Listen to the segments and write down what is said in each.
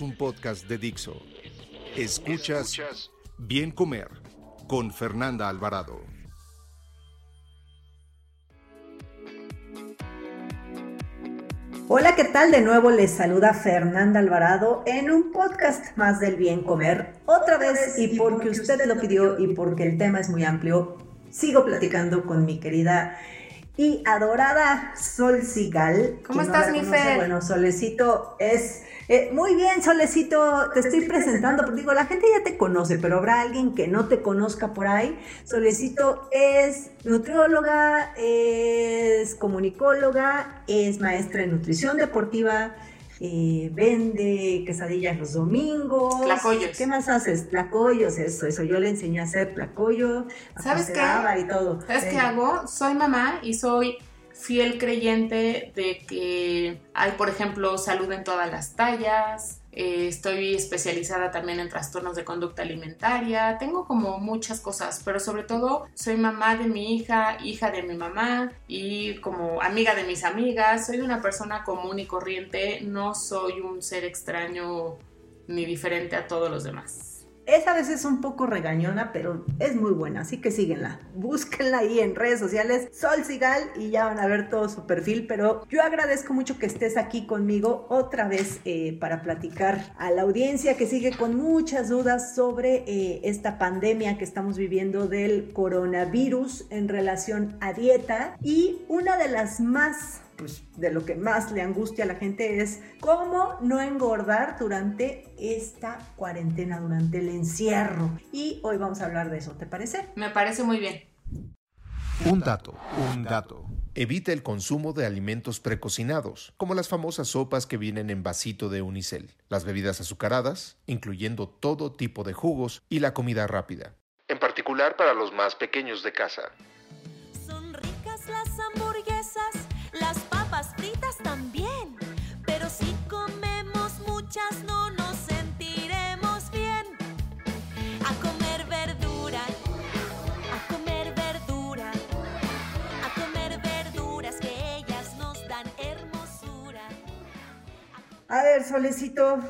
un podcast de Dixo. Escuchas Bien Comer con Fernanda Alvarado. Hola, ¿qué tal? De nuevo les saluda Fernanda Alvarado en un podcast más del bien comer. Otra vez, y porque usted lo pidió y porque el tema es muy amplio, sigo platicando con mi querida y adorada Sol Sigal. ¿Cómo estás, mi Fer? Bueno, Solecito es... eh, muy bien, Solecito, te estoy presentando, porque digo, la gente ya te conoce, pero habrá alguien que no te conozca por ahí. Solecito es nutrióloga, es comunicóloga, es maestra en nutrición deportiva, eh, vende quesadillas los domingos. Tlacoyos. ¿Qué más haces? Tlacoyos, eso, eso. Yo le enseñé a hacer tlacoyo, a ¿Sabes qué? conservar y todo. ¿Sabes qué hago? Soy mamá y soy fiel creyente de que hay, por ejemplo, salud en todas las tallas. Eh, estoy especializada también en trastornos de conducta alimentaria. Tengo como muchas cosas, pero sobre todo soy mamá de mi hija, hija de mi mamá y como amiga de mis amigas. Soy una persona común y corriente. No soy un ser extraño ni diferente a todos los demás. Es a veces un poco regañona, pero es muy buena, así que síguenla. Búsquenla ahí en redes sociales, Sol Sigal, y ya van a ver todo su perfil. Pero yo agradezco mucho que estés aquí conmigo otra vez eh, para platicar a la audiencia que sigue con muchas dudas sobre eh, esta pandemia que estamos viviendo del coronavirus en relación a dieta. Y una de las más pues de lo que más le angustia a la gente es cómo no engordar durante esta cuarentena, durante el encierro. Y hoy vamos a hablar de eso, ¿te parece? Me parece muy bien. Un dato, un dato. Evita el consumo de alimentos precocinados, como las famosas sopas que vienen en vasito de unicel, las bebidas azucaradas, incluyendo todo tipo de jugos y la comida rápida. En particular para los más pequeños de casa. Ver, Solecito,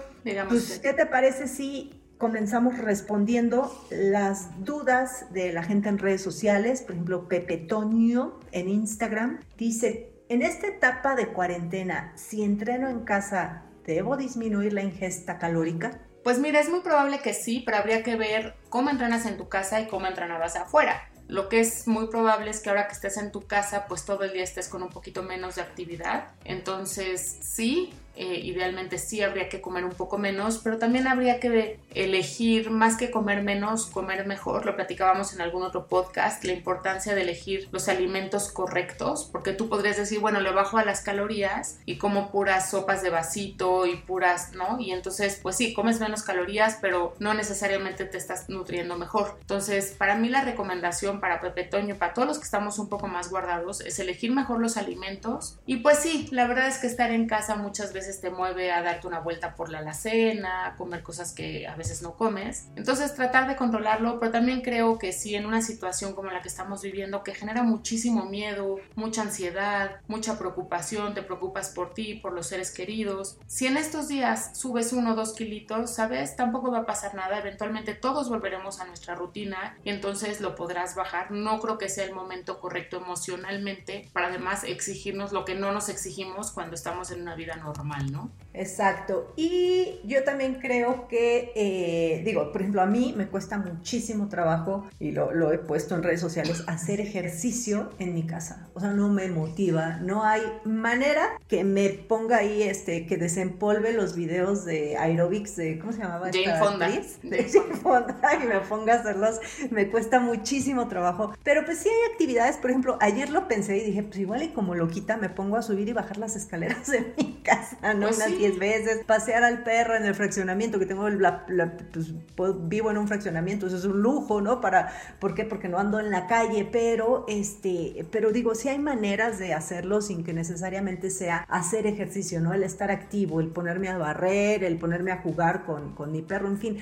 pues, ¿qué te parece si comenzamos respondiendo las dudas de la gente en redes sociales? Por ejemplo, Pepe Toño en Instagram dice, en esta etapa de cuarentena, si entreno en casa, ¿debo disminuir la ingesta calórica? Pues mira, es muy probable que sí, pero habría que ver cómo entrenas en tu casa y cómo entrenabas afuera. Lo que es muy probable es que ahora que estés en tu casa, pues todo el día estés con un poquito menos de actividad. Entonces, sí, eh, idealmente sí habría que comer un poco menos, pero también habría que elegir, más que comer menos, comer mejor. Lo platicábamos en algún otro podcast, la importancia de elegir los alimentos correctos, porque tú podrías decir, bueno, le bajo a las calorías y como puras sopas de vasito y puras, ¿no? Y entonces, pues sí, comes menos calorías, pero no necesariamente te estás nutriendo mejor. Entonces, para mí la recomendación para Pepe Toño, para todos los que estamos un poco más guardados, es elegir mejor los alimentos. Y pues sí, la verdad es que estar en casa muchas veces te mueve a darte una vuelta por la alacena, a comer cosas que a veces no comes. Entonces, tratar de controlarlo, pero también creo que sí, en una situación como la que estamos viviendo, que genera muchísimo miedo, mucha ansiedad, mucha preocupación, te preocupas por ti, por los seres queridos. Si en estos días subes uno o dos kilitos, ¿sabes? Tampoco va a pasar nada. Eventualmente todos volveremos a nuestra rutina y entonces lo podrás bajar. No creo que sea el momento correcto emocionalmente para además exigirnos lo que no nos exigimos cuando estamos en una vida normal, ¿no? Exacto. Y yo también creo que, eh, digo, por ejemplo, a mí me cuesta muchísimo trabajo, y lo, lo he puesto en redes sociales, hacer ejercicio en mi casa. O sea, no me motiva. No hay manera que me ponga ahí, este, que desempolve los videos de aerobics de, ¿cómo se llamaba? Jane esta Fonda. actriz? Jane De Jane Fonda y me ponga a hacerlos. Me cuesta muchísimo trabajo. Pero pues sí hay actividades, por ejemplo, ayer lo pensé y dije, pues igual y como loquita me pongo a subir y bajar las escaleras de mi casa, ¿no? Pues Unas sí. 10 veces, pasear al perro en el fraccionamiento, que tengo, la- la- pues, puedo- vivo en un fraccionamiento, eso es un lujo, ¿no? Para, ¿Por qué? Porque no ando en la calle, pero, este, pero digo, sí hay maneras de hacerlo sin que necesariamente sea hacer ejercicio, ¿no? El estar activo, el ponerme a barrer, el ponerme a jugar con, con mi perro, en fin,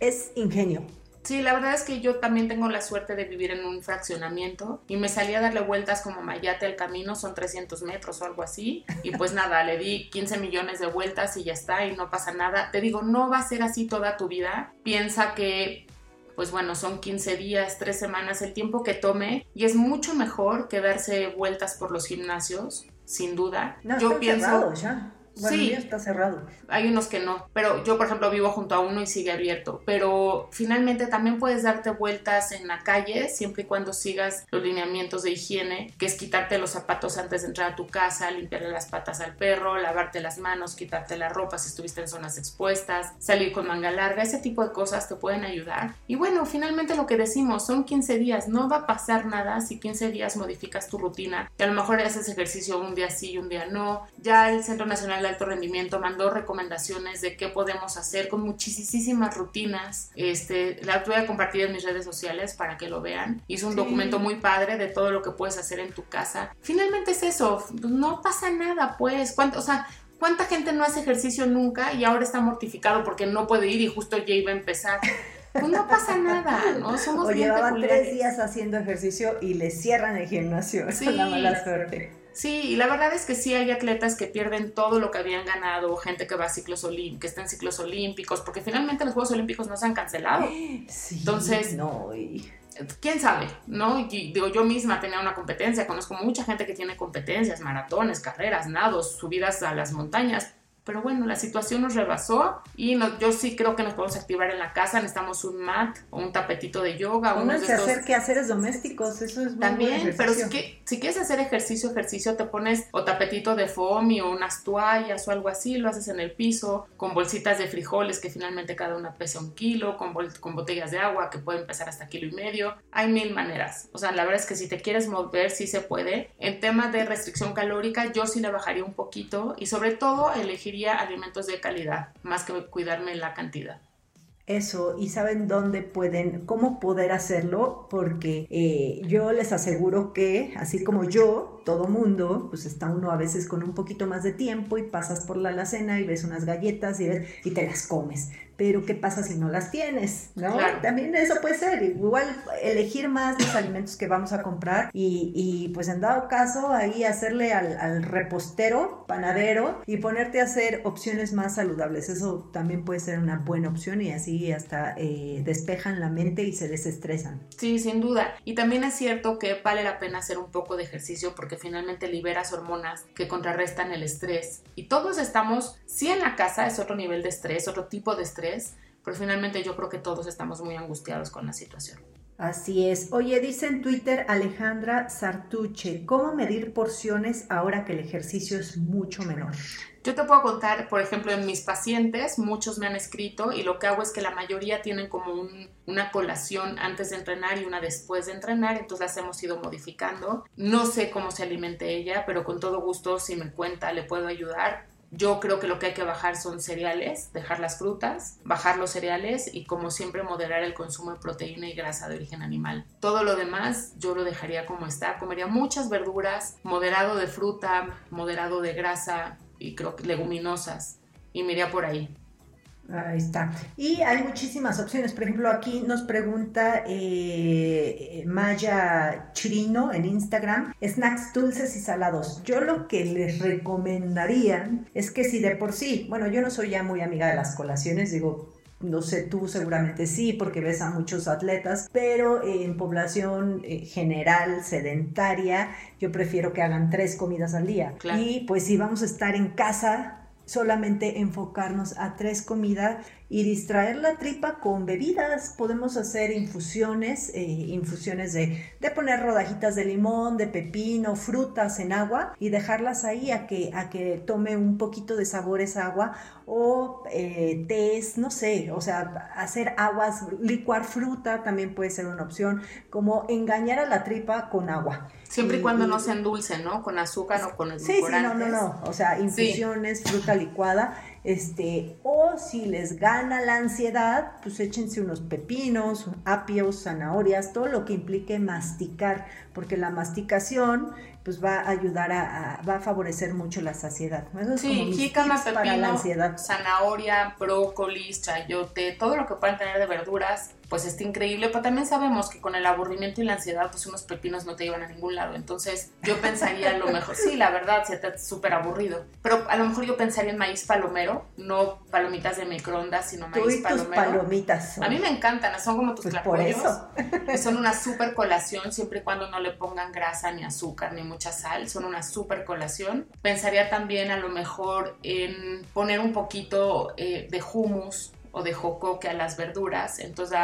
es ingenio. Sí, la verdad es que yo también tengo la suerte de vivir en un fraccionamiento y me salí a darle vueltas como mayate al camino, son 300 metros o algo así, y pues nada, le di 15 millones de vueltas y ya está, y no pasa nada. Te digo, no va a ser así toda tu vida. Piensa que, pues bueno, son 15 días, 3 semanas, el tiempo que tome, y es mucho mejor que darse vueltas por los gimnasios, sin duda. No, yo pienso... ya. Bueno, Sí. el mío está cerrado. Hay unos que no, pero yo por ejemplo vivo junto a uno y sigue abierto, pero finalmente también puedes darte vueltas en la calle siempre y cuando sigas los lineamientos de higiene, que es quitarte los zapatos antes de entrar a tu casa, limpiarle las patas al perro, lavarte las manos, quitarte la ropa si estuviste en zonas expuestas, salir con manga larga, ese tipo de cosas te pueden ayudar. Y bueno, finalmente lo que decimos, son 15 días, no va a pasar nada si 15 días modificas tu rutina, y a lo mejor haces ejercicio un día sí y un día no. Ya el Centro Nacional de Alto Rendimiento mandó recomendaciones de qué podemos hacer con muchísimas rutinas. Este, la voy a compartir en mis redes sociales para que lo vean. Hizo un Sí. documento muy padre de todo lo que puedes hacer en tu casa. Finalmente es eso, no pasa nada, pues. ¿Cuánto, o sea, ¿cuánta gente no hace ejercicio nunca y ahora está mortificado porque no puede ir y justo ya iba a empezar? Pues no pasa nada, ¿no? Somos O bien llevaban peculiares. tres días haciendo ejercicio y le cierran el gimnasio. Sí. Es una mala suerte. Sí, y la verdad es que sí hay atletas que pierden todo lo que habían ganado, gente que va a ciclos olímpicos, que está en ciclos olímpicos, porque finalmente los Juegos Olímpicos no se han cancelado. Sí, Entonces- No, y- ¿Quién sabe? ¿No? Y digo, yo misma tenía una competencia, conozco mucha gente que tiene competencias, maratones, carreras, nados, subidas a las montañas. Pero bueno, la situación nos rebasó y no- yo sí creo que nos podemos activar en la casa. Necesitamos un mat o un tapetito de yoga. a estos- hacer quehaceres domésticos, eso es muy buen También, pero si, que- si quieres hacer ejercicio, ejercicio, te pones o tapetito de foamy o unas toallas o algo así, lo haces en el piso, con bolsitas de frijoles que finalmente cada una pesa un kilo, con, bol- con botellas de agua que pueden pesar hasta kilo y medio. Hay mil maneras. O sea, la verdad es que si te quieres mover, sí se puede. En tema de restricción calórica, yo sí le bajaría un poquito y sobre todo alimentos de calidad, más que cuidarme la cantidad. Eso, y saben dónde pueden, cómo poder hacerlo, porque eh, yo les aseguro que, así como yo, todo mundo, pues está uno a veces con un poquito más de tiempo y pasas por la alacena y ves unas galletas y, ves, y te las comes. Pero ¿qué pasa si no las tienes? ¿no? Claro. También eso puede ser, igual elegir más los alimentos que vamos a comprar y, y, pues en dado caso ahí hacerle al, al repostero, panadero y ponerte a hacer opciones más saludables. Eso también puede ser una buena opción y así hasta eh, despejan la mente y se desestresan. Sí, sin duda. Y también es cierto que vale la pena hacer un poco de ejercicio porque finalmente liberas hormonas que contrarrestan el estrés. Y todos estamos, sí en la casa es otro nivel de estrés, otro tipo de estrés, pero finalmente yo creo que todos estamos muy angustiados con la situación. Así es. Oye, dice en Twitter Alejandra Sartuche, ¿cómo medir porciones ahora que el ejercicio es mucho menor? Yo te puedo contar, por ejemplo, en mis pacientes, muchos me han escrito y lo que hago es que la mayoría tienen como un- una colación antes de entrenar y una después de entrenar, entonces las hemos ido modificando. No sé cómo se alimente ella, pero con todo gusto, si me cuenta, le puedo ayudar. Yo creo que lo que hay que bajar son cereales, dejar las frutas, bajar los cereales y como siempre moderar el consumo de proteína y grasa de origen animal. Todo lo demás yo lo dejaría como está, comería muchas verduras, moderado de fruta, moderado de grasa y creo que leguminosas y me iría por ahí. Ahí está. Y hay muchísimas opciones. Por ejemplo, aquí nos pregunta eh, Maya Chirino en Instagram, snacks dulces y salados. Yo lo que les recomendaría es que si de por sí, bueno, yo no soy ya muy amiga de las colaciones, digo, no sé, tú seguramente sí, porque ves a muchos atletas, pero en población eh, general, sedentaria, yo prefiero que hagan tres comidas al día. Claro. Y pues si vamos a estar en casa, solamente enfocarnos a tres comidas y distraer la tripa con bebidas. Podemos hacer infusiones, eh, infusiones de, de, poner rodajitas de limón, de pepino, frutas en agua y dejarlas ahí a que, a que tome un poquito de sabor esa agua o eh, tés, no sé, o sea, hacer aguas, licuar fruta también puede ser una opción, como engañar a la tripa con agua. Siempre y, cuando no se endulce, ¿no? Con azúcar o con edulcorantes. Sí, sí, no, no, no, o sea, infusiones, fruta licuada este, o si les gana la ansiedad, pues échense unos pepinos, apios, zanahorias, todo lo que implique masticar, porque la masticación pues va a ayudar a, va a favorecer mucho la saciedad. Eso sí, jícama, pepino, la ansiedad. zanahoria, brócolis, chayote, todo lo que puedan tener de verduras, pues está increíble, pero también sabemos que con el aburrimiento y la ansiedad, pues unos pepinos no te llevan a ningún lado. Entonces, yo pensaría a lo mejor, sí, la verdad, se está súper aburrido, pero a lo mejor yo pensaría en maíz palomero, no palomitas de microondas, sino maíz Tú y palomero. Tus palomitas. A mí me encantan, son como tus pues por eso. son una súper colación siempre y cuando no le pongan grasa ni azúcar ni mucha sal, son una súper colación. Pensaría también a lo mejor en poner un poquito eh, de hummus o de jocoque a las verduras, entonces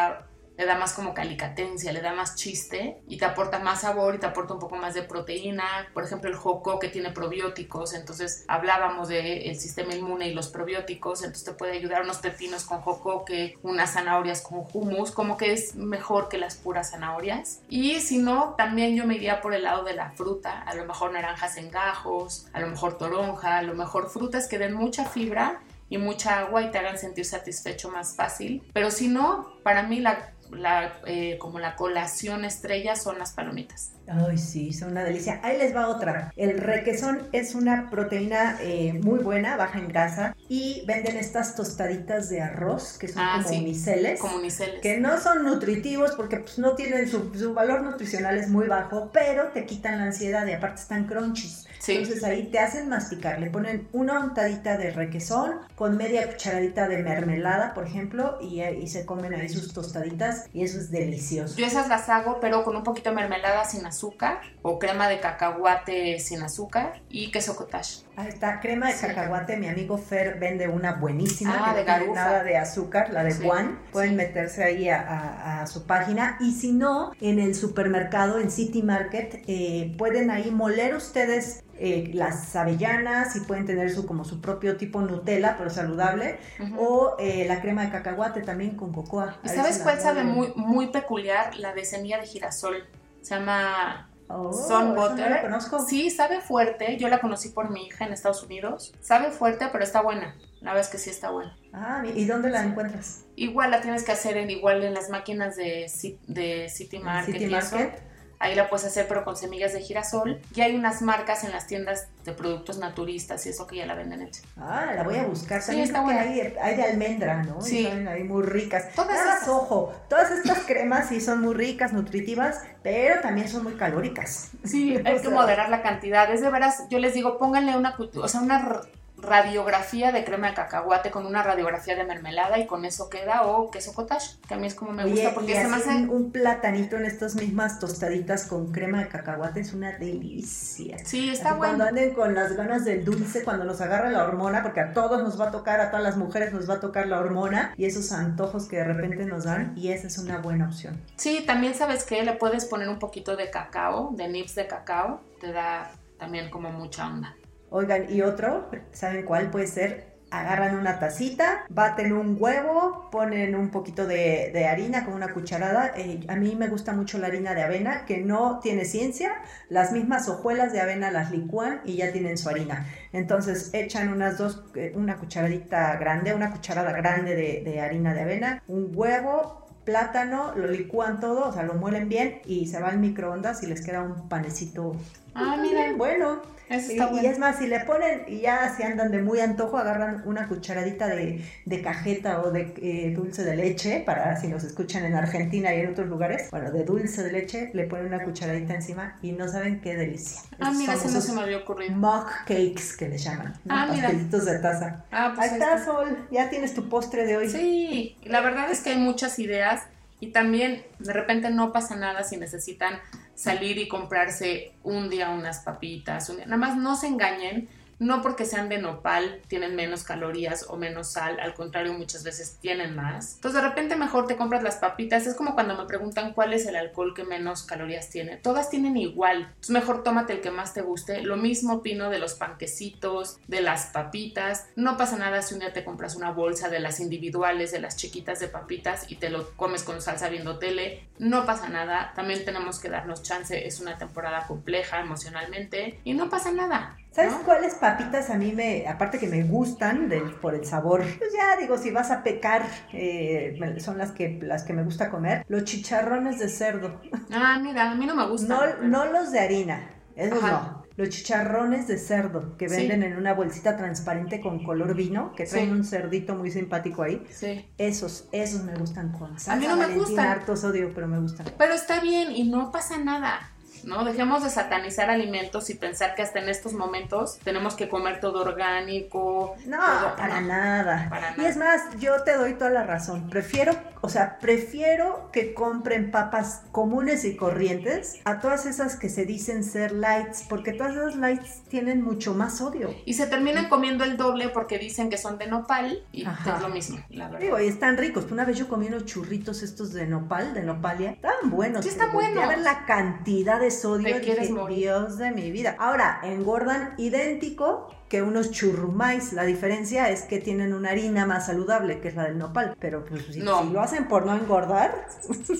le da más como calicatencia, le da más chiste y te aporta más sabor y te aporta un poco más de proteína. Por ejemplo, el jocoque tiene probióticos, entonces hablábamos del el sistema inmune y los probióticos, entonces te puede ayudar unos pepinos con jocoque, unas zanahorias con hummus, como que es mejor que las puras zanahorias. Y si no, también yo me iría por el lado de la fruta, a lo mejor naranjas en gajos, a lo mejor toronja, a lo mejor frutas que den mucha fibra y mucha agua y te hagan sentir satisfecho más fácil. Pero si no, para mí la, la eh, como la colación estrella son las palomitas. Ay, sí, son una delicia. Ahí les va otra. El requesón es una proteína eh, muy buena, baja en grasa, y venden estas tostaditas de arroz que son Ah, como sí, uniceles. como uniceles. Que no son nutritivos porque pues, no tienen su, su valor nutricional es muy bajo, pero te quitan la ansiedad y aparte están crunchies. Sí. Entonces ahí te hacen masticar, le ponen una untadita de requesón con media cucharadita de mermelada, por ejemplo, y, y se comen ahí sus tostaditas y eso es delicioso. Yo esas las hago, pero con un poquito de mermelada sin azúcar o crema de cacahuate sin azúcar y queso cottage. Ahí está, crema de Sí. cacahuate. Mi amigo Fer vende una buenísima Ah, que de no tiene nada de azúcar, la de Sí, Juan. Pueden sí. meterse ahí a, a- a su página. Y si no, en el supermercado, en City Market, eh, pueden ahí moler ustedes eh, las avellanas y pueden tener su como su propio tipo Nutella, pero saludable. O eh, la crema de cacahuate también con cocoa. ¿Y Ahí sabes cuál sabe muy, muy peculiar? La de semilla de girasol. Se llama Oh, no Butter. la conozco. Sí, sabe fuerte. Yo la conocí por mi hija en Estados Unidos. Sabe fuerte, pero está buena. La verdad es que sí está buena. Ah, ¿y dónde la encuentras? Igual la tienes que hacer en igual en las máquinas de, de City ¿En Market City. Market? Ahí la puedes hacer, pero con semillas de girasol. Y hay unas marcas en las tiendas de productos naturistas y eso que ya la venden hecha. Ah, la voy a buscar. Sí, También está creo que buena. hay, hay de almendra, ¿no? Sí. Y son ahí muy ricas. Todas Nada más, esas. ojo, todas estas cremas sí son muy ricas, nutritivas, pero también son muy calóricas. Sí, hay que moderar la cantidad. Es de veras, yo les digo, pónganle una, o sea, una radiografía de crema de cacahuate con una radiografía de mermelada y con eso queda, o queso cottage, que a mí es como me Oye, gusta y porque se me hace... un, un platanito en estas mismas tostaditas con crema de cacahuate es una delicia. Sí, está Así Cuando bueno. anden con las ganas del dulce, cuando nos agarra la hormona, porque a todos nos va a tocar, a todas las mujeres nos va a tocar la hormona y esos antojos que de repente nos dan, y esa es una buena opción. Sí, también sabes que le puedes poner un poquito de cacao, de nips de cacao, te da también como mucha onda. Oigan, y otro, ¿saben cuál puede ser? Agarran una tacita, baten un huevo, ponen un poquito de, harina con una cucharada. Eh, a mí me gusta mucho la harina de avena, que no tiene ciencia. Las mismas hojuelas de avena las licúan y ya tienen su harina. Entonces echan unas dos, eh, una cucharadita grande, una cucharada grande de, de harina de avena, un huevo, plátano, lo licúan todo, o sea, lo muelen bien y se va al microondas y les queda un panecito. Ah, mira. bueno. Eso Y, está y bueno. es más, si le ponen, y ya si andan de muy antojo, agarran una cucharadita de, de cajeta o de eh, dulce de leche, para si nos escuchan en Argentina y en otros lugares, bueno, de dulce de leche, le ponen una cucharadita encima y no saben qué delicia. Ah, Esos mira, ese no se me había ocurrido. Mug cakes que le llaman, ¿no? Ah, mira. pastelitos de taza. Ah, pues Ahí está. Sol, ya tienes tu postre de hoy. Sí, y la verdad es que hay muchas ideas y también de repente no pasa nada si necesitan salir y comprarse un día unas papitas, un día- nada más no se engañen no porque sean de nopal tienen menos calorías o menos sal, al contrario muchas veces tienen más. Entonces de repente mejor te compras las papitas, es como cuando me preguntan cuál es el alcohol que menos calorías tiene, todas tienen igual, entonces mejor tómate el que más te guste, lo mismo opino de los panquecitos, de las papitas, no pasa nada si un día te compras una bolsa de las individuales, de las chiquitas de papitas y te lo comes con salsa viendo tele, no pasa nada, también tenemos que darnos chance, es una temporada compleja emocionalmente y no pasa nada. ¿Sabes ¿no? cuáles papitas a mí me, aparte que me gustan del- por el sabor? Pues ya digo, si vas a pecar, eh, son las que, las que me gusta comer. Los chicharrones de cerdo. Ah, mira, a mí no me gusta. No, no los de harina, esos Ajá. no. Los chicharrones de cerdo que Sí. venden en una bolsita transparente con color vino, que traen Sí. un cerdito muy simpático ahí. Sí. Esos, esos me gustan con salsa. A mí no me gustan. harto sodio, pero me gustan. Pero está bien y no pasa nada. ¿No? Dejemos de satanizar alimentos y pensar que hasta en estos momentos tenemos que comer todo orgánico. No, todo- para nada. Para Y nada. es más, yo te doy toda la razón. Prefiero, o sea, prefiero que compren papas comunes y corrientes a todas esas que se dicen ser lights, porque todas esas lights tienen mucho más sodio. Y se terminan comiendo el doble porque dicen que son de nopal y Ajá. es lo mismo, la verdad. Digo, y están ricos. Una vez yo comí unos churritos estos de nopal, de nopalia. Estaban buenos. Sí, están buenos. ver la cantidad de sodio. Te y quieres dije, morir. Dios de mi vida. Ahora, engordan idéntico que unos churrumais. La diferencia es que tienen una harina más saludable, que es la del nopal. Pero pues si, No. si lo hacen por no engordar.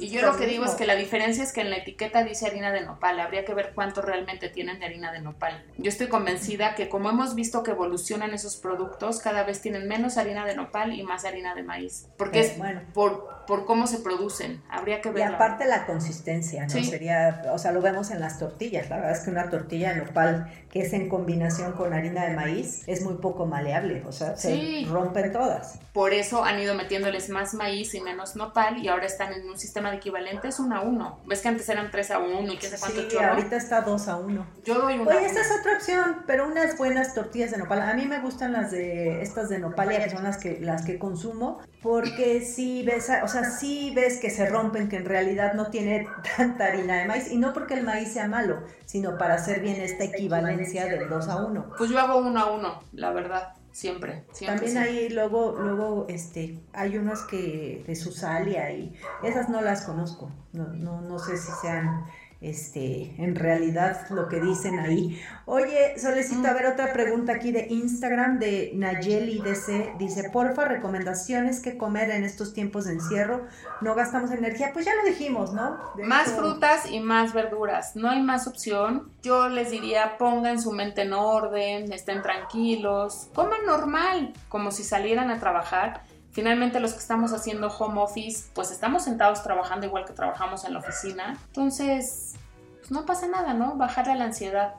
Y yo lo que digo es que la diferencia es que en la etiqueta dice harina de nopal, habría que ver cuánto realmente tienen de harina de nopal. Yo estoy convencida que como hemos visto que evolucionan esos productos, cada vez tienen menos harina de nopal y más harina de maíz, porque Eh, es bueno. por, por cómo se producen, habría que Y ver. aparte la consistencia, ¿no? Sí. Sería, o sea, lo vemos en las tortillas. La verdad es que una tortilla de nopal que es en combinación con harina de maíz es muy poco maleable, o sea, Sí. se rompen todas. Por eso han ido metiéndoles más maíz y menos nopal y ahora están en un sistema de equivalentes uno a uno. ¿Ves que antes eran 3 a 1 y qué sé cuánto Sí, chorro? ahorita está 2 a 1. Yo doy una. Oye, esta es otra opción, pero unas buenas tortillas de nopal. A mí me gustan las de estas de nopalia, que son las que las que consumo, porque sí ves, o sea, sí ves que se rompen, que en realidad no tiene tanta harina de maíz y no porque el maíz sea malo, sino para hacer bien esta equivalencia del 2 a 1. Pues yo hago uno a uno, la verdad, siempre. siempre También sí. ahí luego, luego este, hay unas que de Susalia y esas no las conozco. No, no, no sé si sean este, en realidad lo que dicen ahí. Oye, Solecito, a ver otra pregunta aquí de Instagram de Nayeli DC. Dice, porfa, recomendaciones que comer en estos tiempos de encierro. No gastamos energía. Pues ya lo dijimos, ¿no? De Más frutas y más verduras, no hay más opción. Yo les diría, pongan su mente en orden, estén tranquilos, coman normal, como si salieran a trabajar. Finalmente los que estamos haciendo home office, pues estamos sentados trabajando igual que trabajamos en la oficina. Entonces, pues no pasa nada, ¿no? Bajarle a la ansiedad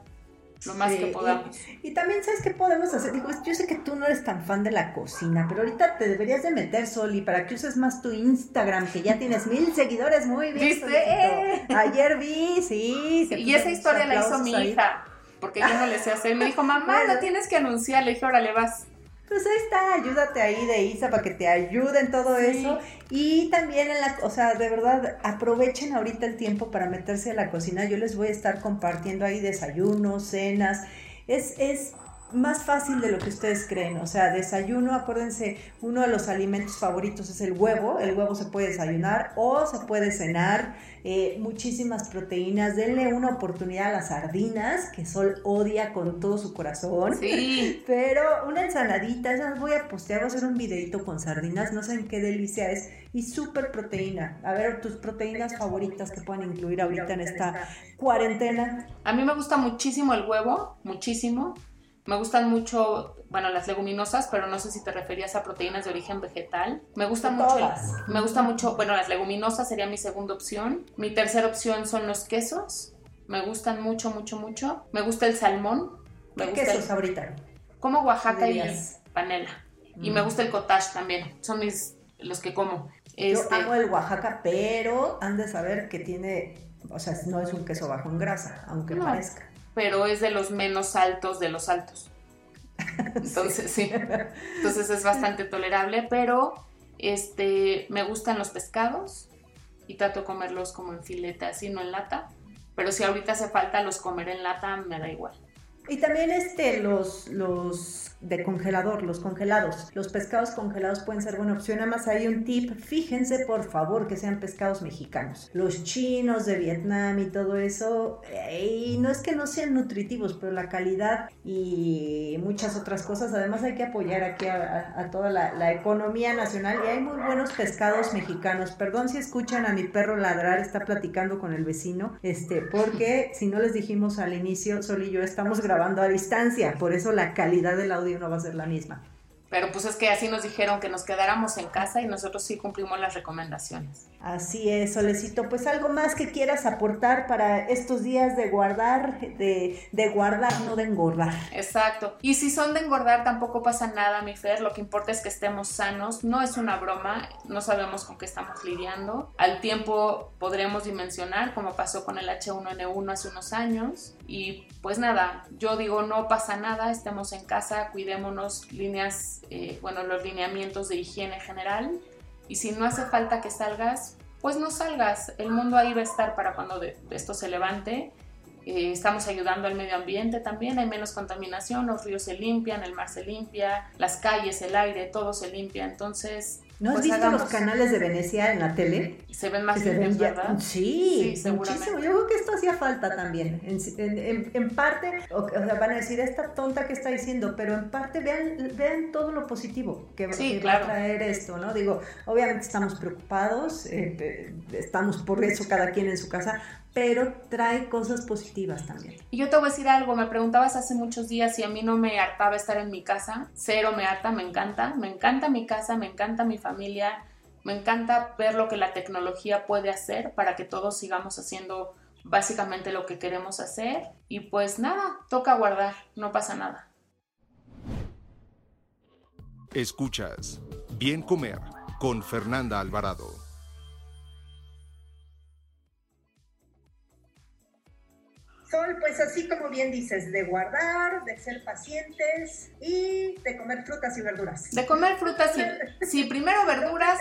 lo más Sí, que podamos. Y, también, ¿sabes qué podemos hacer? Digo, yo sé que tú no eres tan fan de la cocina, pero ahorita te deberías de meter, Soli, para que uses más tu Instagram, que ya tienes mil seguidores, muy bien. ¿Viste? Ayer vi, sí. se Y esa historia la hizo mi ahí. hija, porque yo no le sé hacer. Me dijo, mamá, Bueno. lo tienes que anunciar. Le dije, órale, vas. Pues ahí está, ayúdate ahí de Isa para que te ayude en todo Sí. eso. Y también en la, o sea, de verdad, aprovechen ahorita el tiempo para meterse a la cocina. Yo les voy a estar compartiendo ahí desayunos, cenas. Es, es más fácil de lo que ustedes creen. O sea, desayuno, acuérdense, uno de los alimentos favoritos es el huevo. El huevo se puede desayunar o se puede cenar. Eh, muchísimas proteínas. Denle una oportunidad a las sardinas, que Sol odia con todo su corazón. Sí. Pero una ensaladita, esas voy a postear, voy a hacer un videito con sardinas, no saben qué delicia es. Y súper proteína. A ver, tus proteínas favoritas que puedan incluir ahorita en esta cuarentena. A mí me gusta muchísimo el huevo, muchísimo. Me gustan mucho, bueno, las leguminosas, pero no sé si te referías a proteínas de origen vegetal. Me gusta mucho, Todas. me gusta mucho, bueno, las leguminosas sería mi segunda opción. Mi tercera opción son los quesos. Me gustan mucho, mucho, mucho. Me gusta el salmón. Me ¿Qué gusta el- ahorita? como Oaxaca y panela. Y Mm. me gusta el cottage también. Son mis los que como. Este, Yo amo el Oaxaca, pero han de saber que tiene, o sea, no es un queso bajo en grasa, aunque No. parezca. Pero es de los menos altos de los altos. Entonces, sí. Entonces es bastante tolerable, pero este me gustan los pescados y trato de comerlos como en filete, así no en lata. Pero si ahorita hace falta los comer en lata, me da igual. Y también este, los, los de congelador, los congelados. Los pescados congelados pueden ser buena opción. Además hay un tip, fíjense por favor que sean pescados mexicanos. Los chinos de Vietnam y todo eso, y no es que no sean nutritivos, pero la calidad y muchas otras cosas. Además hay que apoyar aquí a, toda la, la, economía nacional y hay muy buenos pescados mexicanos. Perdón si escuchan a mi perro ladrar, está platicando con el vecino, este, porque si no les dijimos al inicio, Sol y yo estamos grabando a distancia, por eso la calidad del audio no va a ser la misma. Pero pues es que así nos dijeron que nos quedáramos en casa y nosotros sí cumplimos las recomendaciones. Así es, Solecito. Pues algo más que quieras aportar para estos días de guardar, de, guardar, no de engordar. Exacto. Y si son de engordar, tampoco pasa nada, mi Fer. Lo que importa es que estemos sanos. No es una broma, no sabemos con qué estamos lidiando. Al tiempo podremos dimensionar, como pasó con el H1N1 hace unos años. Y pues nada, yo digo, no pasa nada, estemos en casa, cuidémonos, líneas, eh, bueno, los lineamientos de higiene general. Y si no hace falta que salgas, pues no salgas. El mundo ahí va a estar para cuando esto se levante. Eh, estamos ayudando al medio ambiente también, hay menos contaminación, los ríos se limpian, el mar se limpia, las calles, el aire, todo se limpia. Entonces, ¿No has pues visto los canales de Venecia en la tele? Se ven más limpios, ¿verdad? Sí, muchísimo. Yo creo que esto hacía falta también. En, parte, o, sea, van a decir, esta tonta que está diciendo, pero en parte vean, vean todo lo positivo que, va a traer esto, ¿no? Digo, obviamente estamos preocupados, eh, estamos por eso cada quien en su casa, pero trae cosas positivas también. Y yo te voy a decir algo, me preguntabas hace muchos días si a mí no me hartaba estar en mi casa, cero me harta, me encanta, me encanta mi casa, me encanta mi familia, me encanta ver lo que la tecnología puede hacer para que todos sigamos haciendo básicamente lo que queremos hacer y pues nada, toca guardar, no pasa nada. Escuchas Bien Comer con Fernanda Alvarado. Sol, pues así como bien dices, de guardar, de ser pacientes y de comer frutas y verduras. De comer frutas y sí, primero verduras.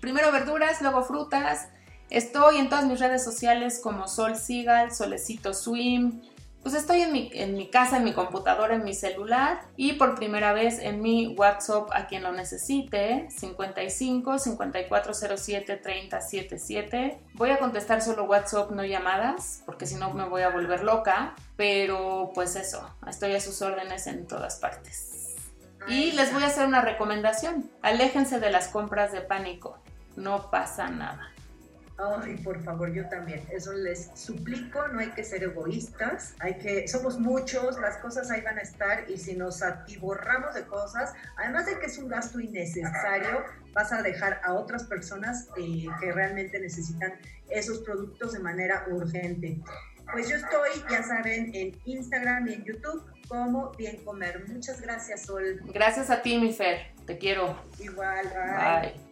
Primero verduras, luego frutas. Estoy en todas mis redes sociales como Sol Sigal, Solecito Swim, pues estoy en mi, en mi casa, en mi computadora, en mi celular y por primera vez en mi WhatsApp a quien lo necesite, 55 5407 3077. Voy a contestar solo WhatsApp, no llamadas, porque si no me voy a volver loca, pero pues eso, estoy a sus órdenes en todas partes. Y les voy a hacer una recomendación, aléjense de las compras de pánico, no pasa nada. Ay, por favor, yo también. Eso les suplico, no hay que ser egoístas, hay que, somos muchos, las cosas ahí van a estar y si nos atiborramos de cosas, además de que es un gasto innecesario, vas a dejar a otras personas eh, que realmente necesitan esos productos de manera urgente. Pues yo estoy, ya saben, en Instagram y en YouTube como Bien Comer. Muchas gracias, Sol. Gracias a ti, mi Fer. Te quiero. Igual, bye. bye.